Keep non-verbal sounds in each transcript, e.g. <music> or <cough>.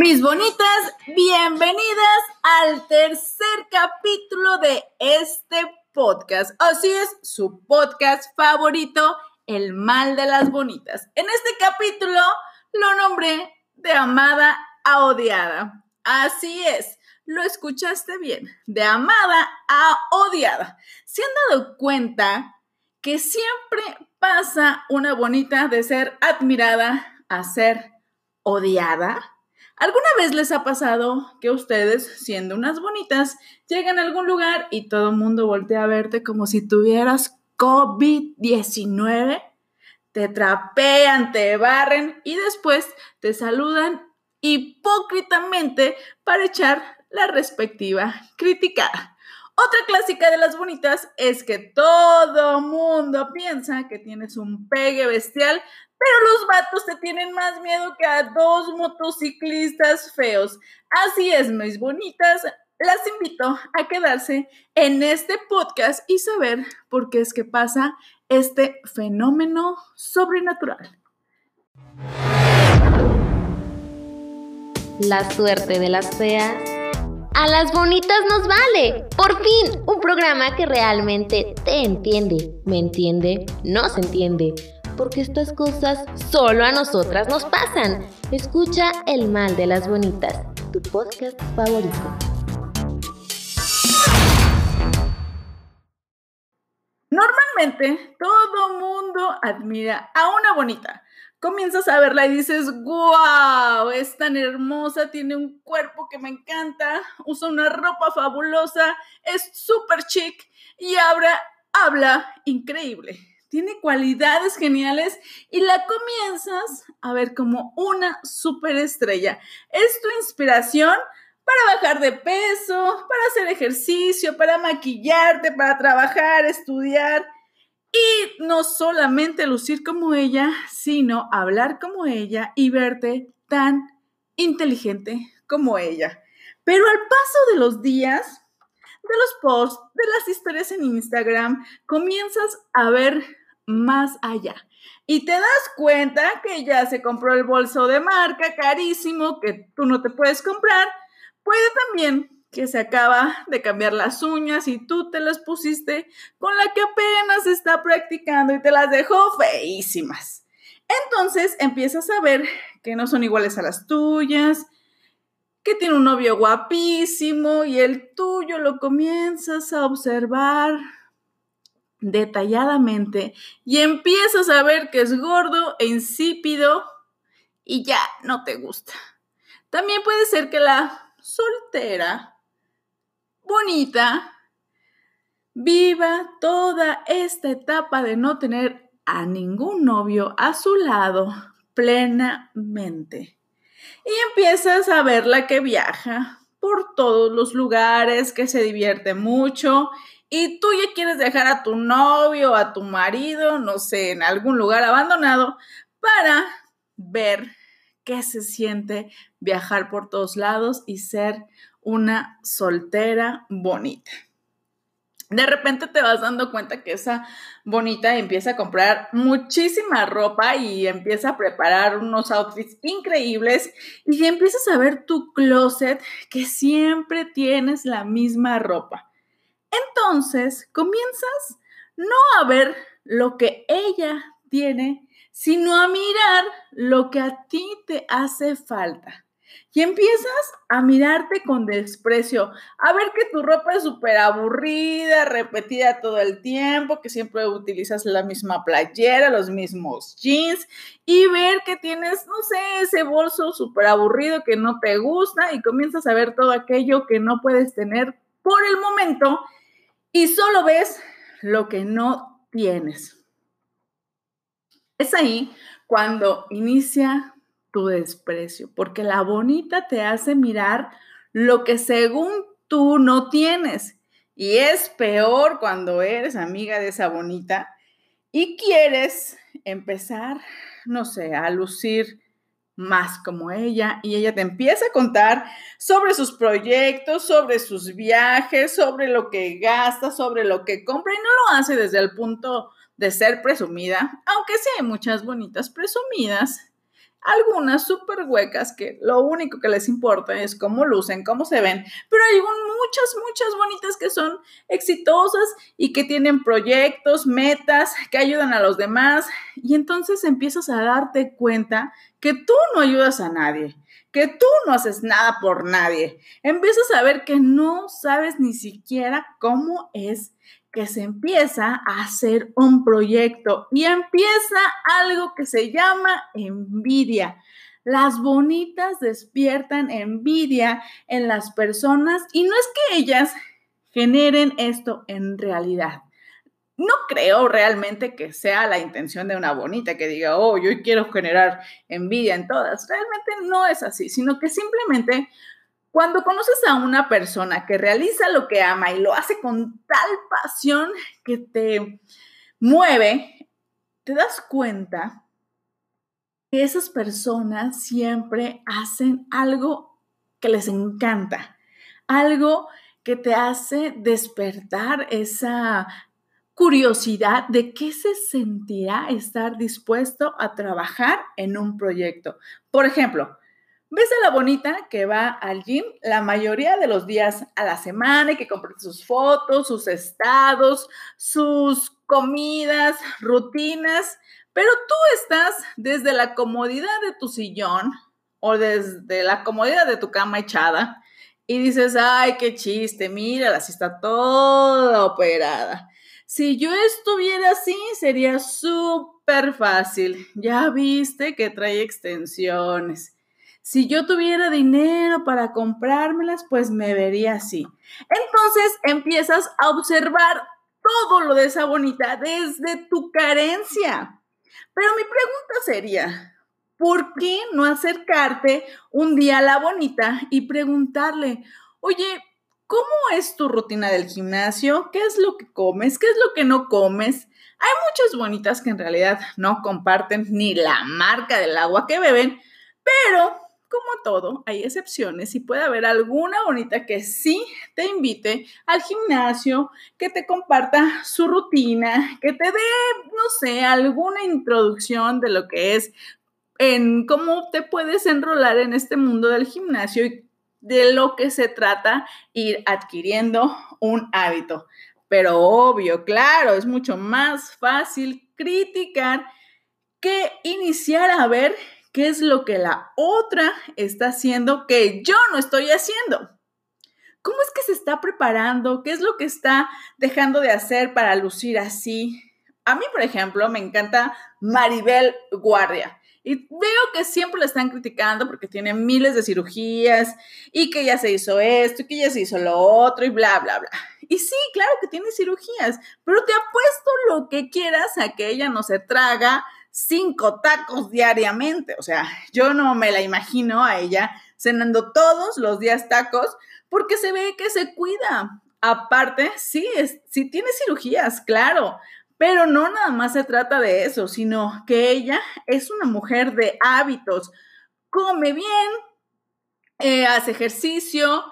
Mis bonitas, bienvenidas al tercer capítulo de este podcast. Así es, su podcast favorito, El mal de las bonitas. En este capítulo lo nombré de amada a odiada. Así es, lo escuchaste bien, de amada a odiada. ¿Se han dado cuenta que siempre pasa una bonita de ser admirada a ser odiada? ¿Alguna vez les ha pasado que ustedes, siendo unas bonitas, llegan a algún lugar y todo el mundo voltea a verte como si tuvieras COVID-19? Te trapean, te barren y después te saludan hipócritamente para echar la respectiva criticada. Otra clásica de las bonitas es que todo mundo piensa que tienes un pegue bestial pero los vatos te tienen más miedo que a dos motociclistas feos. Así es, mis bonitas. Las invito a quedarse en este podcast y saber por qué es que pasa este fenómeno sobrenatural. La suerte de las feas. A las bonitas nos vale. Por fin, un programa que realmente te entiende. ¿Me entiende? No se entiende porque estas cosas solo a nosotras nos pasan. Escucha El Mal de las Bonitas, tu podcast favorito. Normalmente todo mundo admira a una bonita. Comienzas a verla y dices, wow, es tan hermosa, tiene un cuerpo que me encanta, usa una ropa fabulosa, es súper chic y habla, habla increíble tiene cualidades geniales y la comienzas a ver como una superestrella. Es tu inspiración para bajar de peso, para hacer ejercicio, para maquillarte, para trabajar, estudiar y no solamente lucir como ella, sino hablar como ella y verte tan inteligente como ella. Pero al paso de los días, de los posts, de las historias en Instagram, comienzas a ver más allá. Y te das cuenta que ya se compró el bolso de marca carísimo que tú no te puedes comprar. Puede también que se acaba de cambiar las uñas y tú te las pusiste con la que apenas está practicando y te las dejó feísimas. Entonces empiezas a ver que no son iguales a las tuyas, que tiene un novio guapísimo y el tuyo lo comienzas a observar detalladamente y empiezas a ver que es gordo e insípido y ya no te gusta. También puede ser que la soltera, bonita, viva toda esta etapa de no tener a ningún novio a su lado plenamente. Y empiezas a verla que viaja por todos los lugares, que se divierte mucho y tú ya quieres dejar a tu novio, a tu marido, no sé, en algún lugar abandonado para ver qué se siente viajar por todos lados y ser una soltera bonita. De repente te vas dando cuenta que esa bonita empieza a comprar muchísima ropa y empieza a preparar unos outfits increíbles y empiezas a ver tu closet que siempre tienes la misma ropa. Entonces comienzas no a ver lo que ella tiene, sino a mirar lo que a ti te hace falta. Y empiezas a mirarte con desprecio, a ver que tu ropa es súper aburrida, repetida todo el tiempo, que siempre utilizas la misma playera, los mismos jeans, y ver que tienes, no sé, ese bolso súper aburrido que no te gusta y comienzas a ver todo aquello que no puedes tener por el momento y solo ves lo que no tienes. Es ahí cuando inicia tu desprecio, porque la bonita te hace mirar lo que según tú no tienes. Y es peor cuando eres amiga de esa bonita y quieres empezar, no sé, a lucir más como ella y ella te empieza a contar sobre sus proyectos, sobre sus viajes, sobre lo que gasta, sobre lo que compra y no lo hace desde el punto de ser presumida, aunque sí hay muchas bonitas presumidas. Algunas súper huecas que lo único que les importa es cómo lucen, cómo se ven, pero hay muchas, muchas bonitas que son exitosas y que tienen proyectos, metas, que ayudan a los demás y entonces empiezas a darte cuenta que tú no ayudas a nadie, que tú no haces nada por nadie. Empiezas a ver que no sabes ni siquiera cómo es que se empieza a hacer un proyecto y empieza algo que se llama envidia. Las bonitas despiertan envidia en las personas y no es que ellas generen esto en realidad. No creo realmente que sea la intención de una bonita que diga, oh, yo quiero generar envidia en todas. Realmente no es así, sino que simplemente cuando conoces a una persona que realiza lo que ama y lo hace con tal pasión que te mueve, te das cuenta que esas personas siempre hacen algo que les encanta, algo que te hace despertar esa curiosidad de qué se sentirá estar dispuesto a trabajar en un proyecto. Por ejemplo, ¿Ves a la bonita que va al gym la mayoría de los días a la semana y que comparte sus fotos, sus estados, sus comidas, rutinas? Pero tú estás desde la comodidad de tu sillón o desde la comodidad de tu cama echada y dices, ay, qué chiste, mira, así está toda operada. Si yo estuviera así, sería súper fácil. Ya viste que trae extensiones si yo tuviera dinero para comprármelas, pues me vería así. Entonces empiezas a observar todo lo de esa bonita desde tu carencia. Pero mi pregunta sería, ¿por qué no acercarte un día a la bonita y preguntarle, oye, ¿cómo es tu rutina del gimnasio? ¿Qué es lo que comes? ¿Qué es lo que no comes? Hay muchas bonitas que en realidad no comparten ni la marca del agua que beben, pero como todo, hay excepciones y puede haber alguna bonita que sí te invite al gimnasio, que te comparta su rutina, que te dé, no sé, alguna introducción de lo que es en cómo te puedes enrolar en este mundo del gimnasio y de lo que se trata ir adquiriendo un hábito. Pero obvio, claro, es mucho más fácil criticar que iniciar a ver qué es lo que la otra está haciendo que yo no estoy haciendo. ¿Cómo es que se está preparando? ¿Qué es lo que está dejando de hacer para lucir así? A mí, por ejemplo, me encanta Maribel Guardia. Y veo que siempre la están criticando porque tiene miles de cirugías y que ya se hizo esto y que ya se hizo lo otro y bla, bla, bla. Y sí, claro que tiene cirugías, pero te apuesto lo que quieras a que ella no se traga cinco tacos diariamente. O sea, yo no me la imagino a ella cenando todos los días tacos porque se ve que se cuida. Aparte, sí, es, sí tiene cirugías, claro, pero no nada más se trata de eso, sino que ella es una mujer de hábitos. Come bien, eh, hace ejercicio.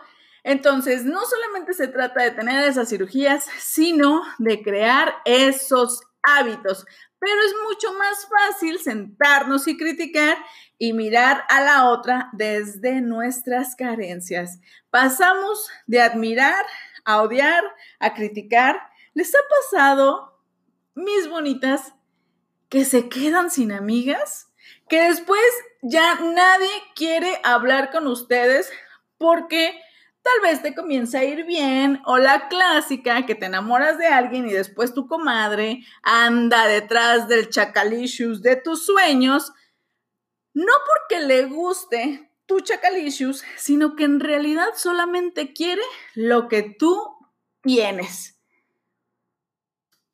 Entonces, no solamente se trata de tener esas cirugías, sino de crear esos hábitos. Pero es mucho más fácil sentarnos y criticar y mirar a la otra desde nuestras carencias. Pasamos de admirar a odiar, a criticar. ¿Les ha pasado, mis bonitas, que se quedan sin amigas? Que después ya nadie quiere hablar con ustedes porque tal vez te comienza a ir bien, o la clásica que te enamoras de alguien y después tu comadre anda detrás del chacalicious de tus sueños, no porque le guste tu chacalicious, sino que en realidad solamente quiere lo que tú tienes.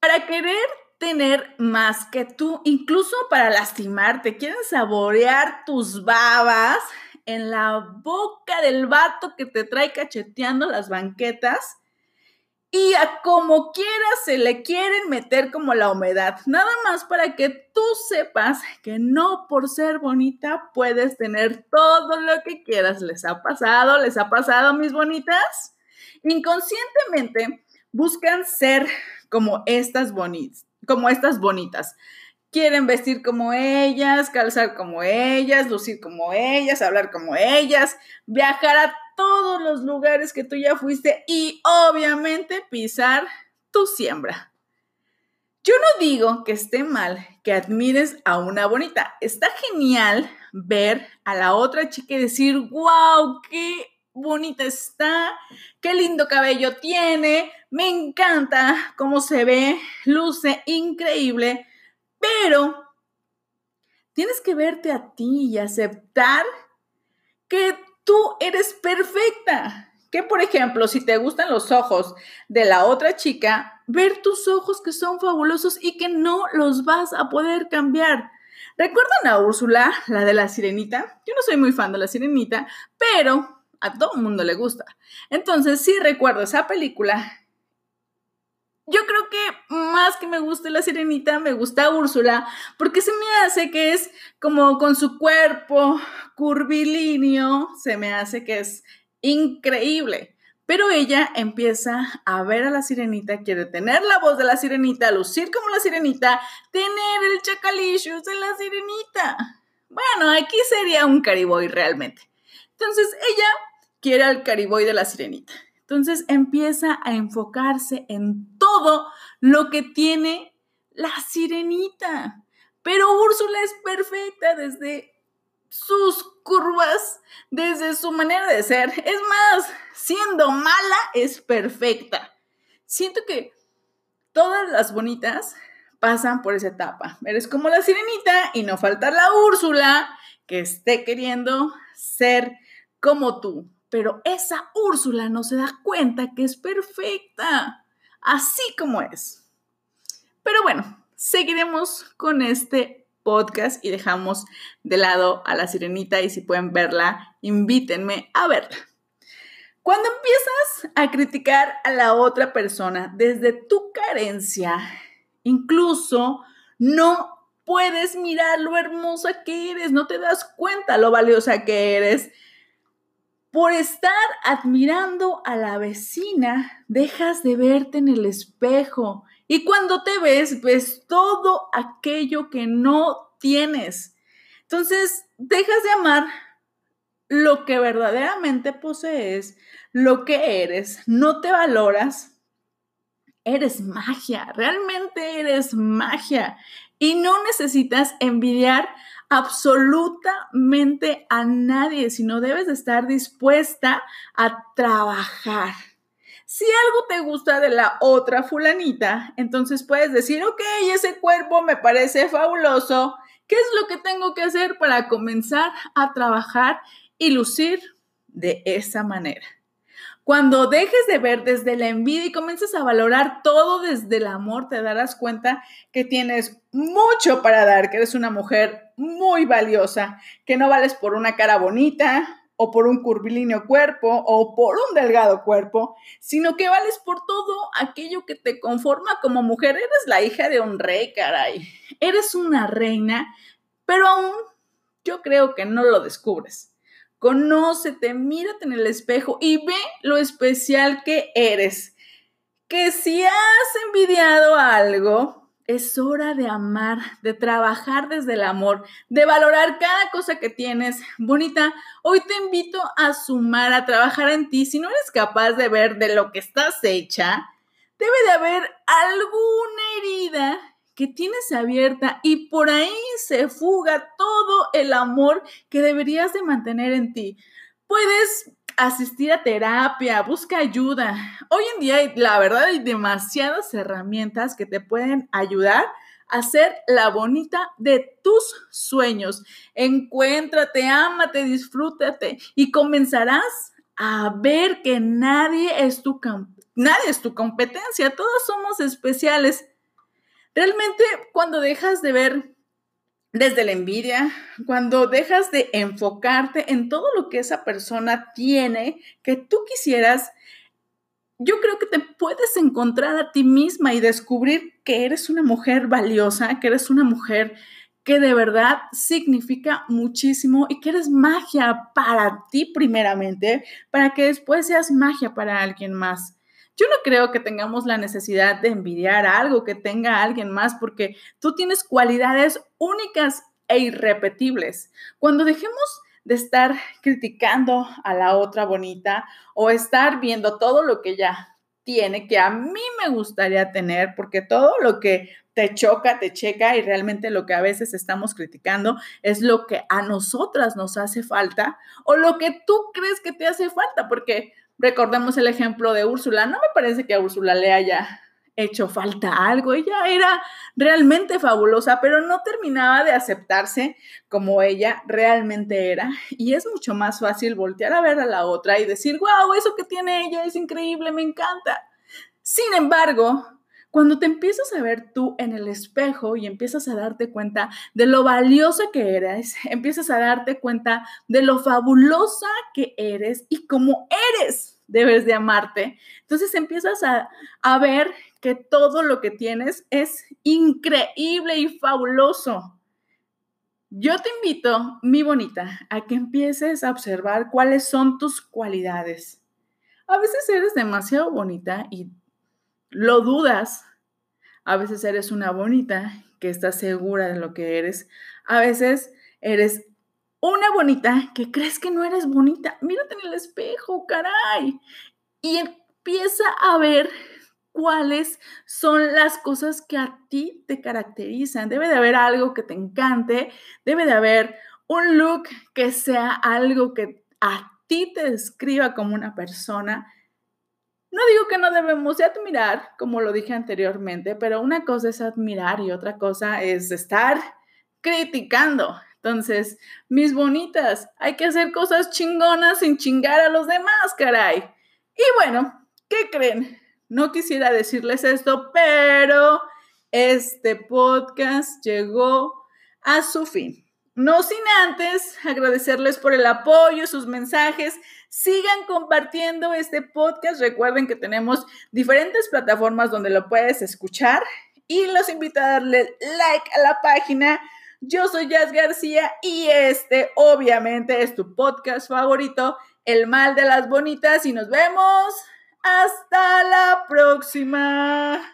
Para querer tener más que tú, incluso para lastimarte, quieren saborear tus babas, en la boca del vato que te trae cacheteando las banquetas y a como quiera se le quieren meter como la humedad. Nada más para que tú sepas que no por ser bonita puedes tener todo lo que quieras. ¿Les ha pasado? ¿Les ha pasado, mis bonitas? Inconscientemente buscan ser como estas bonitas, como estas bonitas quieren vestir como ellas, calzar como ellas, lucir como ellas, hablar como ellas, viajar a todos los lugares que tú ya fuiste y obviamente pisar tu siembra. Yo no digo que esté mal que admires a una bonita. Está genial ver a la otra chica y decir, wow, qué bonita está, qué lindo cabello tiene, me encanta cómo se ve, luce increíble pero tienes que verte a ti y aceptar que tú eres perfecta. Que, por ejemplo, si te gustan los ojos de la otra chica, ver tus ojos que son fabulosos y que no los vas a poder cambiar. ¿Recuerdan a Úrsula, la de la sirenita? Yo no soy muy fan de la sirenita, pero a todo el mundo le gusta. Entonces, sí recuerdo esa película yo creo que más que me guste la sirenita, me gusta Úrsula, porque se me hace que es como con su cuerpo curvilíneo, se me hace que es increíble. Pero ella empieza a ver a la sirenita, quiere tener la voz de la sirenita, lucir como la sirenita, tener el chacalillo de la sirenita. Bueno, aquí sería un cariboy realmente. Entonces ella quiere al cariboy de la sirenita. Entonces empieza a enfocarse en todo lo que tiene la sirenita. Pero Úrsula es perfecta desde sus curvas, desde su manera de ser. Es más, siendo mala, es perfecta. Siento que todas las bonitas pasan por esa etapa. Eres como la sirenita y no falta la Úrsula que esté queriendo ser como tú pero esa Úrsula no se da cuenta que es perfecta, así como es. Pero bueno, seguiremos con este podcast y dejamos de lado a la sirenita y si pueden verla, invítenme a verla. Cuando empiezas a criticar a la otra persona desde tu carencia, incluso no puedes mirar lo hermosa que eres, no te das cuenta lo valiosa que eres por estar admirando a la vecina, dejas de verte en el espejo y cuando te ves, ves todo aquello que no tienes. Entonces, dejas de amar lo que verdaderamente posees, lo que eres, no te valoras. Eres magia, realmente eres magia y no necesitas envidiar absolutamente a nadie, sino debes estar dispuesta a trabajar. Si algo te gusta de la otra fulanita, entonces puedes decir, ok, ese cuerpo me parece fabuloso. ¿Qué es lo que tengo que hacer para comenzar a trabajar y lucir de esa manera? Cuando dejes de ver desde la envidia y comiences a valorar todo desde el amor, te darás cuenta que tienes mucho para dar, que eres una mujer muy valiosa, que no vales por una cara bonita o por un curvilíneo cuerpo o por un delgado cuerpo, sino que vales por todo aquello que te conforma como mujer. Eres la hija de un rey, caray. Eres una reina, pero aún yo creo que no lo descubres. Conócete, mírate en el espejo y ve lo especial que eres. Que si has envidiado algo, es hora de amar, de trabajar desde el amor, de valorar cada cosa que tienes. Bonita, hoy te invito a sumar, a trabajar en ti. Si no eres capaz de ver de lo que estás hecha, debe de haber alguna herida que tienes abierta y por ahí se fuga todo el amor que deberías de mantener en ti. Puedes asistir a terapia, busca ayuda. Hoy en día, la verdad, hay demasiadas herramientas que te pueden ayudar a ser la bonita de tus sueños. Encuéntrate, ámate, disfrútate y comenzarás a ver que nadie es tu, nadie es tu competencia, todos somos especiales Realmente cuando dejas de ver desde la envidia, cuando dejas de enfocarte en todo lo que esa persona tiene, que tú quisieras, yo creo que te puedes encontrar a ti misma y descubrir que eres una mujer valiosa, que eres una mujer que de verdad significa muchísimo y que eres magia para ti primeramente, para que después seas magia para alguien más. Yo no creo que tengamos la necesidad de envidiar algo que tenga alguien más porque tú tienes cualidades únicas e irrepetibles. Cuando dejemos de estar criticando a la otra bonita o estar viendo todo lo que ella tiene que a mí me gustaría tener, porque todo lo que te choca, te checa y realmente lo que a veces estamos criticando es lo que a nosotras nos hace falta o lo que tú crees que te hace falta, porque recordemos el ejemplo de Úrsula, no me parece que a Úrsula le haya hecho falta algo. Ella era realmente fabulosa, pero no terminaba de aceptarse como ella realmente era. Y es mucho más fácil voltear a ver a la otra y decir, wow, eso que tiene ella es increíble, me encanta. Sin embargo, cuando te empiezas a ver tú en el espejo y empiezas a darte cuenta de lo valiosa que eres, <laughs> empiezas a darte cuenta de lo fabulosa que eres y cómo eres, debes de amarte. Entonces empiezas a, a ver que todo lo que tienes es increíble y fabuloso. Yo te invito, mi bonita, a que empieces a observar cuáles son tus cualidades. A veces eres demasiado bonita y lo dudas. A veces eres una bonita que está segura de lo que eres. A veces eres una bonita que crees que no eres bonita. Mírate en el espejo, caray. Y empieza a ver cuáles son las cosas que a ti te caracterizan. Debe de haber algo que te encante, debe de haber un look que sea algo que a ti te describa como una persona. No digo que no debemos de admirar, como lo dije anteriormente, pero una cosa es admirar y otra cosa es estar criticando. Entonces, mis bonitas, hay que hacer cosas chingonas sin chingar a los demás, caray. Y bueno, ¿qué creen? No quisiera decirles esto, pero este podcast llegó a su fin. No sin antes agradecerles por el apoyo, sus mensajes. Sigan compartiendo este podcast. Recuerden que tenemos diferentes plataformas donde lo puedes escuchar y los invito a darle like a la página. Yo soy Jazz García y este obviamente es tu podcast favorito, El Mal de las Bonitas y nos vemos. Hasta la próxima.